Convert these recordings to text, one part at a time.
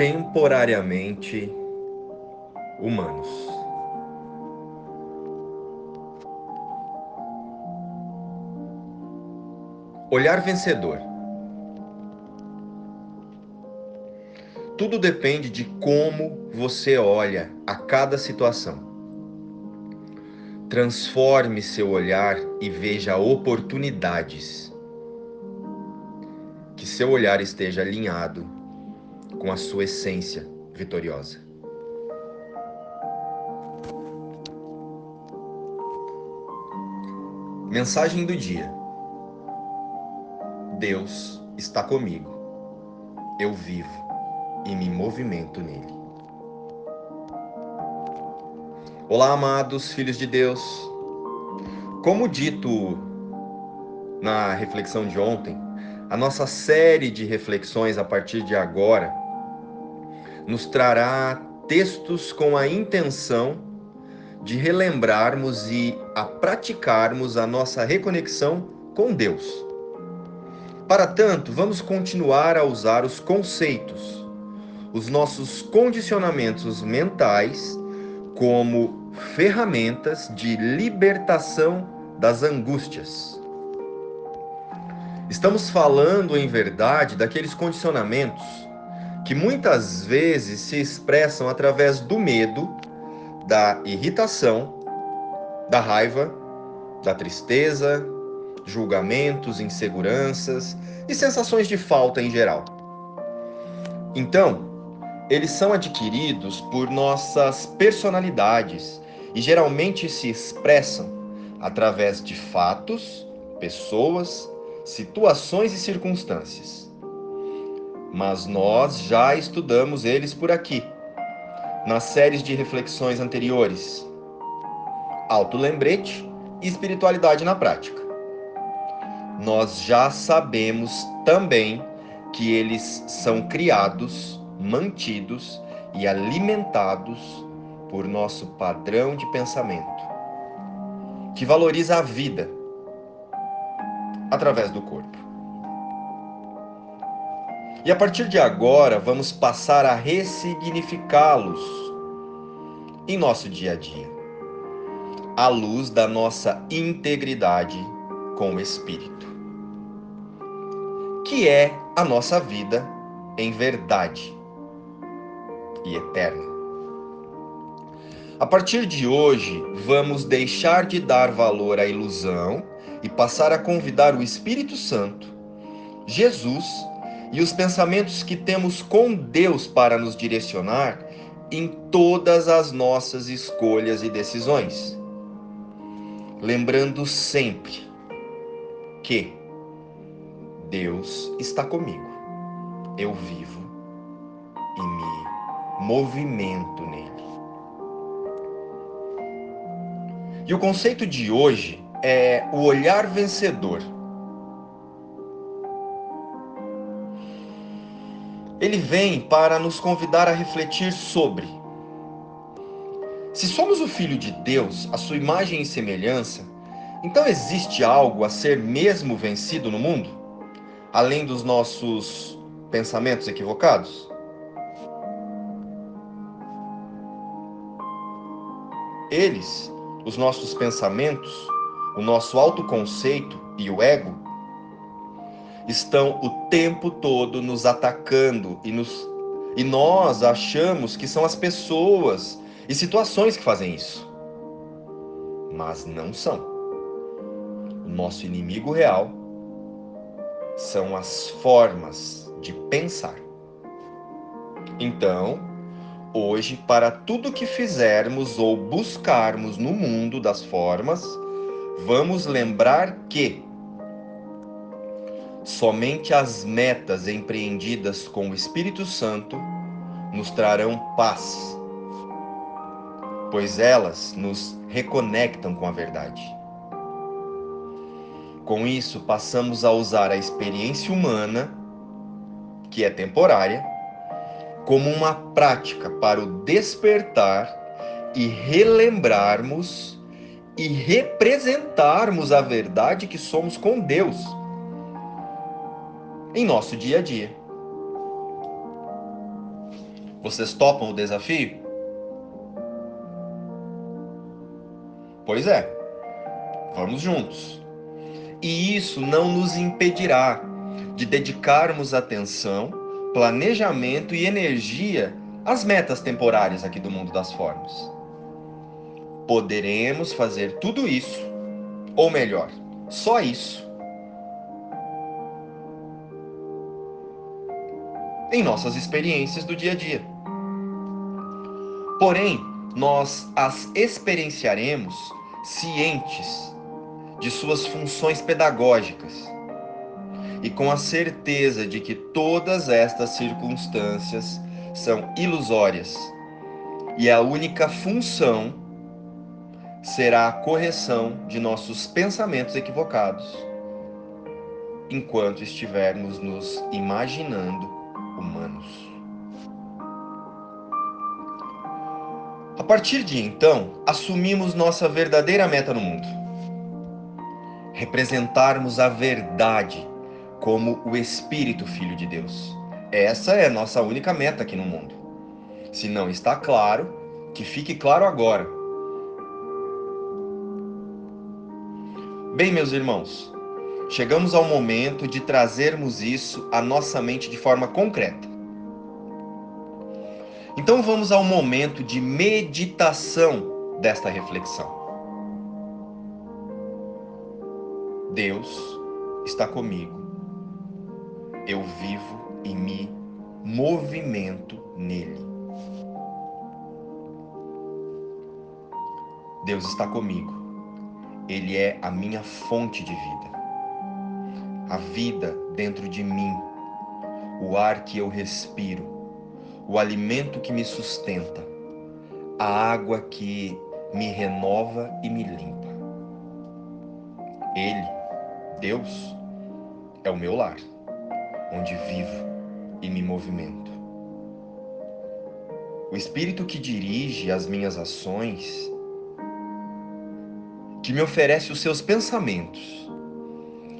temporariamente humanos. Olhar vencedor. Tudo depende de como você olha a cada situação. Transforme seu olhar e veja oportunidades. Que seu olhar esteja alinhado com a sua essência vitoriosa. Mensagem do dia: Deus está comigo. Eu vivo e me movimento nele. Olá, amados filhos de Deus. Como dito na reflexão de ontem, a nossa série de reflexões a partir de agora nos trará textos com a intenção de relembrarmos e a praticarmos a nossa reconexão com Deus. Para tanto, vamos continuar a usar os conceitos, os nossos condicionamentos mentais como ferramentas de libertação das angústias. Estamos falando, em verdade, daqueles condicionamentos que muitas vezes se expressam através do medo, da irritação, da raiva, da tristeza, julgamentos, inseguranças e sensações de falta em geral. Então, eles são adquiridos por nossas personalidades e geralmente se expressam através de fatos, pessoas, situações e circunstâncias. Mas nós já estudamos eles por aqui, nas séries de reflexões anteriores. Auto-lembrete e espiritualidade na prática. Nós já sabemos também que eles são criados mantidos e alimentados por nosso padrão de pensamento, que valoriza a vida através do corpo. E a partir de agora, vamos passar a ressignificá-los em nosso dia a dia, à luz da nossa integridade com o Espírito, que é a nossa vida em verdade e eterna. A partir de hoje, vamos deixar de dar valor à ilusão e passar a convidar o Espírito Santo, Jesus e os pensamentos que temos com Deus para nos direcionar em todas as nossas escolhas e decisões. Lembrando sempre que Deus está comigo. Eu vivo e me movimento nele. E o conceito de hoje é o olhar vencedor. Ele vem para nos convidar a refletir sobre se somos o filho de Deus, a sua imagem e semelhança, então existe algo a ser mesmo vencido no mundo, além dos nossos pensamentos equivocados? Eles, os nossos pensamentos, o nosso autoconceito e o ego, estão o tempo todo nos atacando e, nos, e nós achamos que são as pessoas e situações que fazem isso. Mas não são. O nosso inimigo real são as formas de pensar. Então, Hoje, para tudo que fizermos ou buscarmos no mundo das formas, vamos lembrar que somente as metas empreendidas com o Espírito Santo nos trarão paz, pois elas nos reconectam com a verdade. Com isso, passamos a usar a experiência humana, que é temporária, como uma prática para o despertar e relembrarmos e representarmos a verdade que somos com Deus em nosso dia a dia. Vocês topam o desafio? Pois é, vamos juntos. E isso não nos impedirá de dedicarmos atenção, planejamento e energia às metas temporárias aqui do mundo das formas. Poderemos fazer tudo isso, ou melhor, só isso, em nossas experiências do dia a dia. Porém, nós as experienciaremos cientes de suas funções pedagógicas e com a certeza de que todas estas circunstâncias são ilusórias e a única função será a correção de nossos pensamentos equivocados, enquanto estivermos nos imaginando humanos. A partir de então, assumimos nossa verdadeira meta no mundo: representarmos a verdade como o Espírito Filho de Deus. Essa é a nossa única meta aqui no mundo. Se não está claro, que fique claro agora. Bem, meus irmãos, chegamos ao momento de trazermos isso à nossa mente de forma concreta. Então vamos ao momento de meditação desta reflexão. Deus está comigo. Eu vivo e me movimento nele. Deus está comigo. Ele é a minha fonte de vida. A vida dentro de mim, o ar que eu respiro o alimento que me sustenta, a água que me renova e me limpa. Ele, Deus, é o meu lar, onde vivo e me movimento. O Espírito que dirige as minhas ações, que me oferece os seus pensamentos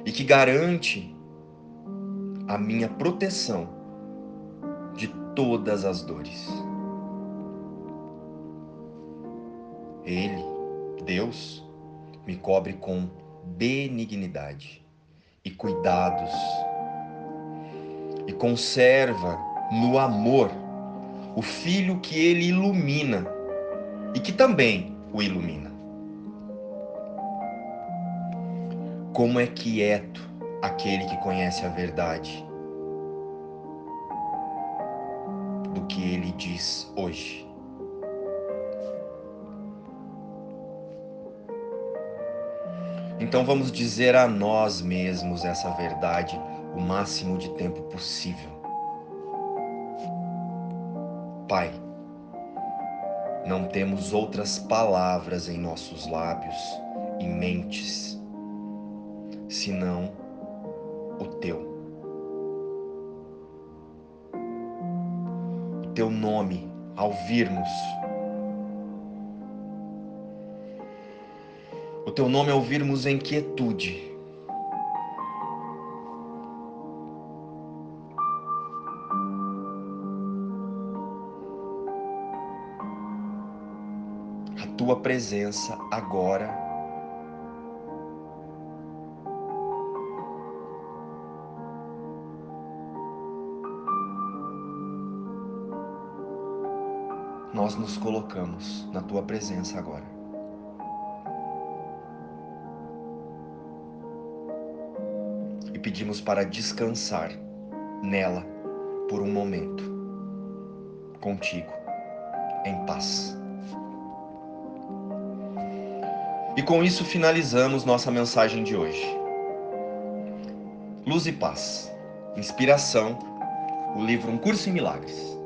e que garante a minha proteção todas as dores. Ele, Deus, me cobre com benignidade e cuidados e conserva no amor o filho que ele ilumina e que também o ilumina. Como é quieto aquele que conhece a verdade do que ele diz hoje. Então vamos dizer a nós mesmos essa verdade o máximo de tempo possível. Pai, não temos outras palavras em nossos lábios e mentes senão o teu. teu nome ao virmos. O teu nome ao virmos em quietude. A tua presença agora nós nos colocamos na tua presença agora. E pedimos para descansar nela por um momento, contigo, em paz. E com isso finalizamos nossa mensagem de hoje. Luz e Paz. Inspiração, o livro Um Curso em Milagres.